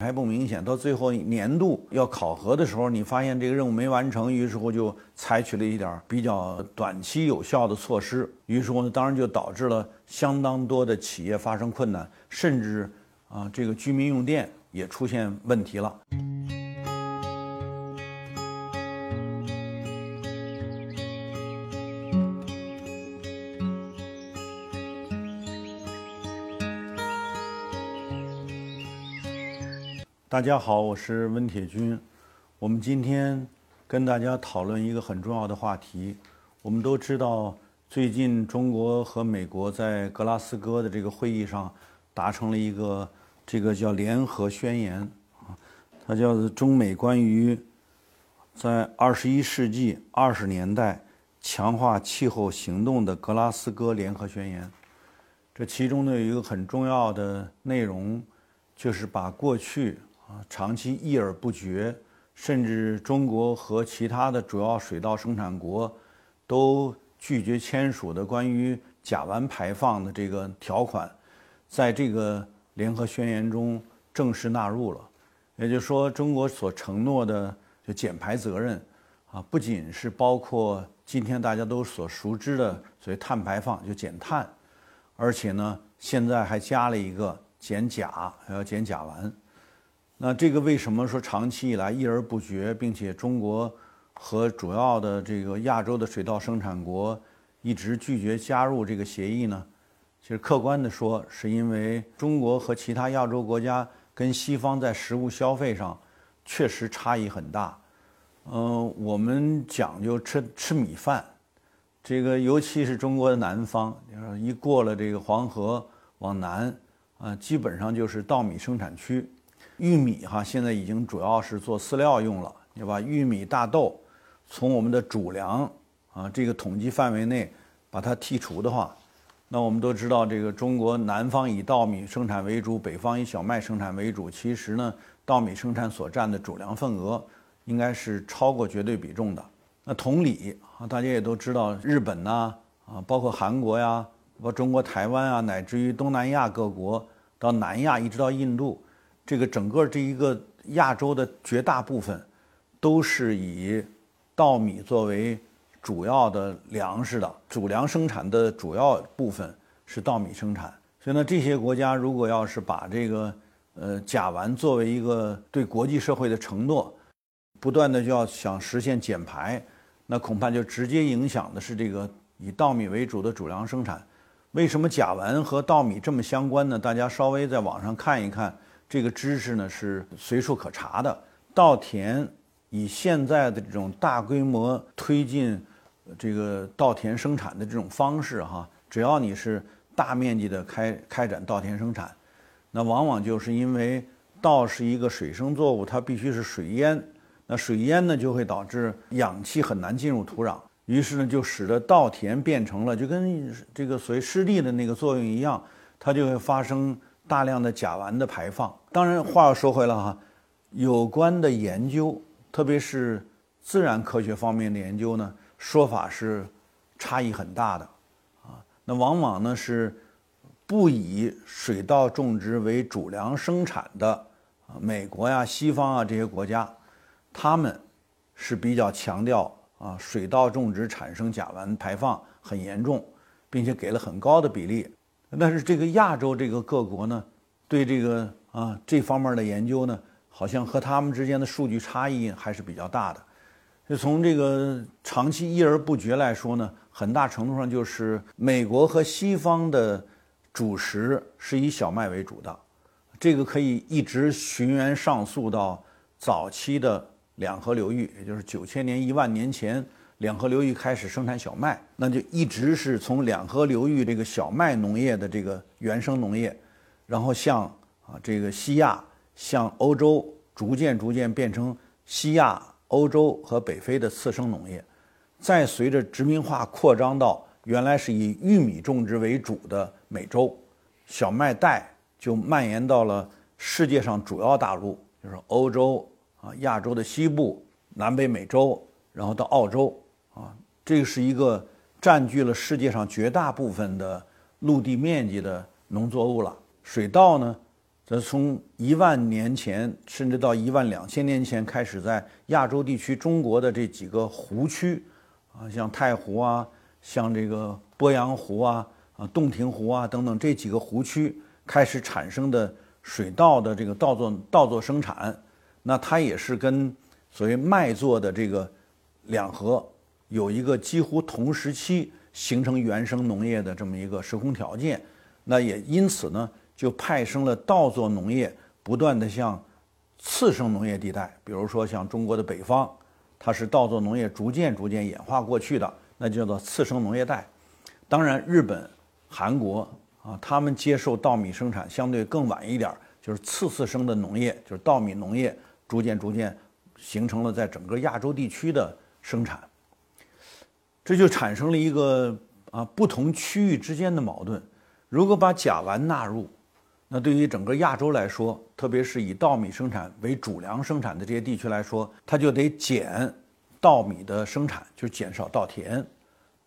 还不明显。到最后年度要考核的时候，你发现这个任务没完成，于是乎就采取了一点比较短期有效的措施，于是乎呢，当然就导致了相当多的企业发生困难，甚至啊，这个居民用电也出现问题了。大家好，我是温铁军。我们今天跟大家讨论一个很重要的话题。我们都知道，最近中国和美国在格拉斯哥的这个会议上达成了一个这个叫联合宣言啊，它叫做中美关于在二十一世纪二十年代强化气候行动的格拉斯哥联合宣言。这其中呢有一个很重要的内容，就是把过去。啊，长期议而不决，甚至中国和其他的主要水稻生产国都拒绝签署的关于甲烷排放的这个条款，在这个联合宣言中正式纳入了。也就是说，中国所承诺的就减排责任啊，不仅是包括今天大家都所熟知的所谓碳排放，就减碳，而且呢，现在还加了一个减甲，还要减甲烷。那这个为什么说长期以来议而不决，并且中国和主要的这个亚洲的水稻生产国一直拒绝加入这个协议呢？其实客观的说，是因为中国和其他亚洲国家跟西方在食物消费上确实差异很大。嗯，我们讲究吃吃米饭，这个尤其是中国的南方，一过了这个黄河往南啊，基本上就是稻米生产区。玉米哈现在已经主要是做饲料用了，对吧？玉米、大豆，从我们的主粮啊这个统计范围内把它剔除的话，那我们都知道，这个中国南方以稻米生产为主，北方以小麦生产为主。其实呢，稻米生产所占的主粮份额应该是超过绝对比重的。那同理啊，大家也都知道，日本呐啊，包括韩国呀，包括中国台湾啊，乃至于东南亚各国到南亚一直到印度。这个整个这一个亚洲的绝大部分，都是以稻米作为主要的粮食的主粮生产的主要部分是稻米生产，所以呢，这些国家如果要是把这个呃甲烷作为一个对国际社会的承诺，不断的就要想实现减排，那恐怕就直接影响的是这个以稻米为主的主粮生产。为什么甲烷和稻米这么相关呢？大家稍微在网上看一看。这个知识呢是随处可查的。稻田以现在的这种大规模推进这个稻田生产的这种方式，哈，只要你是大面积的开开展稻田生产，那往往就是因为稻是一个水生作物，它必须是水淹，那水淹呢就会导致氧气很难进入土壤，于是呢就使得稻田变成了就跟这个所谓湿地的那个作用一样，它就会发生。大量的甲烷的排放，当然话又说回来哈，有关的研究，特别是自然科学方面的研究呢，说法是差异很大的，啊，那往往呢是不以水稻种植为主粮生产的啊，美国呀、西方啊这些国家，他们是比较强调啊，水稻种植产生甲烷排放很严重，并且给了很高的比例。但是这个亚洲这个各国呢，对这个啊这方面的研究呢，好像和他们之间的数据差异还是比较大的。就从这个长期一而不决来说呢，很大程度上就是美国和西方的主食是以小麦为主的，这个可以一直循源上溯到早期的两河流域，也就是九千年一万年前。两河流域开始生产小麦，那就一直是从两河流域这个小麦农业的这个原生农业，然后向啊这个西亚、向欧洲逐渐逐渐变成西亚、欧洲和北非的次生农业，再随着殖民化扩张到原来是以玉米种植为主的美洲，小麦带就蔓延到了世界上主要大陆，就是欧洲啊、亚洲的西部、南北美洲，然后到澳洲。啊，这是一个占据了世界上绝大部分的陆地面积的农作物了。水稻呢，则从一万年前，甚至到一万两千年前开始，在亚洲地区、中国的这几个湖区，啊，像太湖啊，像这个鄱阳湖啊，啊，洞庭湖啊等等这几个湖区开始产生的水稻的这个稻作稻作生产，那它也是跟所谓麦作的这个两河有一个几乎同时期形成原生农业的这么一个时空条件，那也因此呢。就派生了稻作农业不断的向次生农业地带，比如说像中国的北方，它是稻作农业逐渐逐渐演化过去的，那叫做次生农业带。当然，日本、韩国啊，他们接受稻米生产相对更晚一点，就是次次生的农业，就是稻米农业逐渐逐渐形成了在整个亚洲地区的生产，这就产生了一个啊不同区域之间的矛盾。如果把甲烷纳入，那对于整个亚洲来说，特别是以稻米生产为主粮生产的这些地区来说，它就得减稻米的生产，就减少稻田，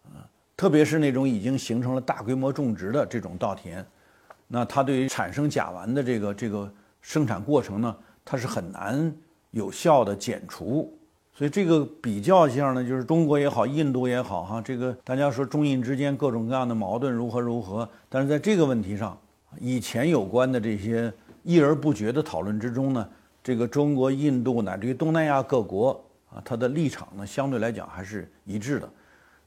啊，特别是那种已经形成了大规模种植的这种稻田，那它对于产生甲烷的这个这个生产过程呢，它是很难有效的减除。所以这个比较一下呢，就是中国也好，印度也好，哈，这个大家说中印之间各种各样的矛盾如何如何，但是在这个问题上。以前有关的这些议而不决的讨论之中呢，这个中国、印度乃至于东南亚各国啊，它的立场呢相对来讲还是一致的。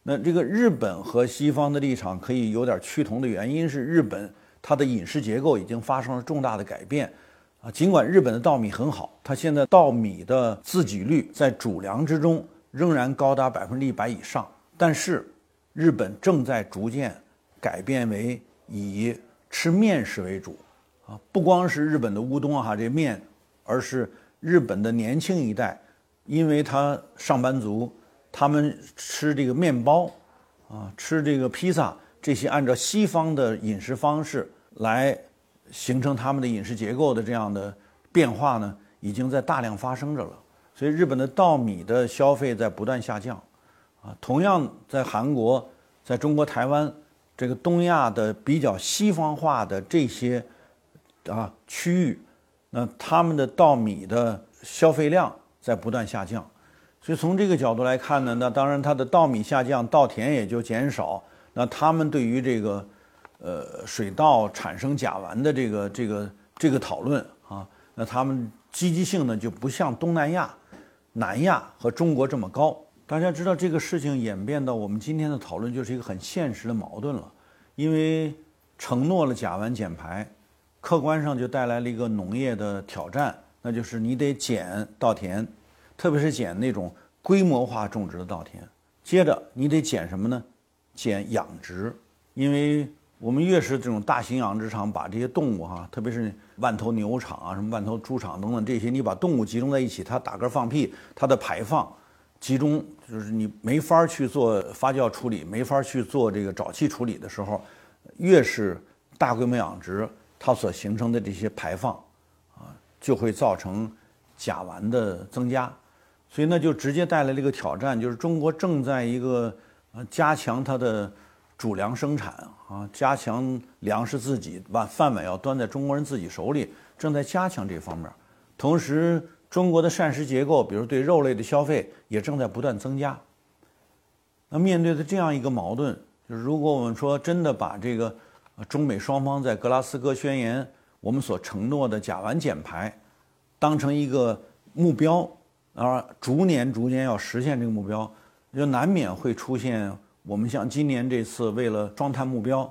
那这个日本和西方的立场可以有点趋同的原因是，日本它的饮食结构已经发生了重大的改变尽管日本的稻米很好，它现在稻米的自给率在主粮之中仍然高达百分之一百以上，但是日本正在逐渐改变为以吃面食为主，啊，不光是日本的乌冬哈这面，而是日本的年轻一代，因为他上班族，他们吃这个面包，啊，吃这个披萨，这些按照西方的饮食方式来形成他们的饮食结构的这样的变化呢，已经在大量发生着了。所以日本的稻米的消费在不断下降，啊，同样在韩国，在中国台湾。这个东亚的比较西方化的这些啊区域，那他们的稻米的消费量在不断下降，所以从这个角度来看呢，那当然它的稻米下降，稻田也就减少，那他们对于这个呃水稻产生甲烷的这个这个这个讨论啊，那他们积极性呢就不像东南亚、南亚和中国这么高。大家知道这个事情演变到我们今天的讨论，就是一个很现实的矛盾了。因为承诺了甲烷减排，客观上就带来了一个农业的挑战，那就是你得减稻田，特别是减那种规模化种植的稻田。接着你得减什么呢？减养殖，因为我们越是这种大型养殖场，把这些动物哈，特别是万头牛场啊、什么万头猪场等等这些，你把动物集中在一起，它打嗝放屁，它的排放。集中就是你没法去做发酵处理，没法去做这个沼气处理的时候，越是大规模养殖，它所形成的这些排放，啊，就会造成甲烷的增加，所以那就直接带来了一个挑战，就是中国正在一个呃加强它的主粮生产啊，加强粮食自己把饭碗要端在中国人自己手里，正在加强这方面，同时。中国的膳食结构，比如对肉类的消费也正在不断增加。那面对的这样一个矛盾，就是如果我们说真的把这个中美双方在格拉斯哥宣言我们所承诺的甲烷减排当成一个目标，而逐年逐年要实现这个目标，就难免会出现我们像今年这次为了双碳目标，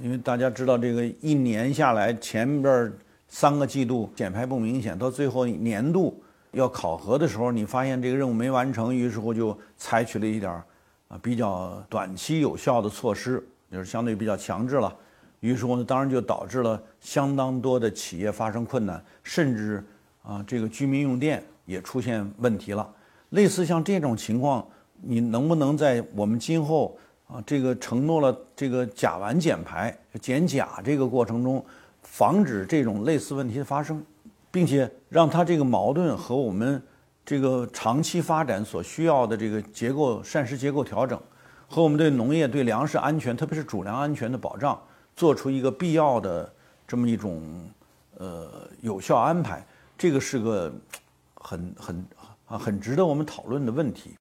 因为大家知道这个一年下来前边。三个季度减排不明显，到最后年度要考核的时候，你发现这个任务没完成，于是乎就采取了一点儿啊比较短期有效的措施，就是相对比较强制了。于是乎呢，当然就导致了相当多的企业发生困难，甚至啊这个居民用电也出现问题了。类似像这种情况，你能不能在我们今后啊这个承诺了这个甲烷减排、减甲这个过程中？防止这种类似问题的发生，并且让它这个矛盾和我们这个长期发展所需要的这个结构膳食结构调整，和我们对农业对粮食安全，特别是主粮安全的保障，做出一个必要的这么一种呃有效安排？这个是个很很很值得我们讨论的问题。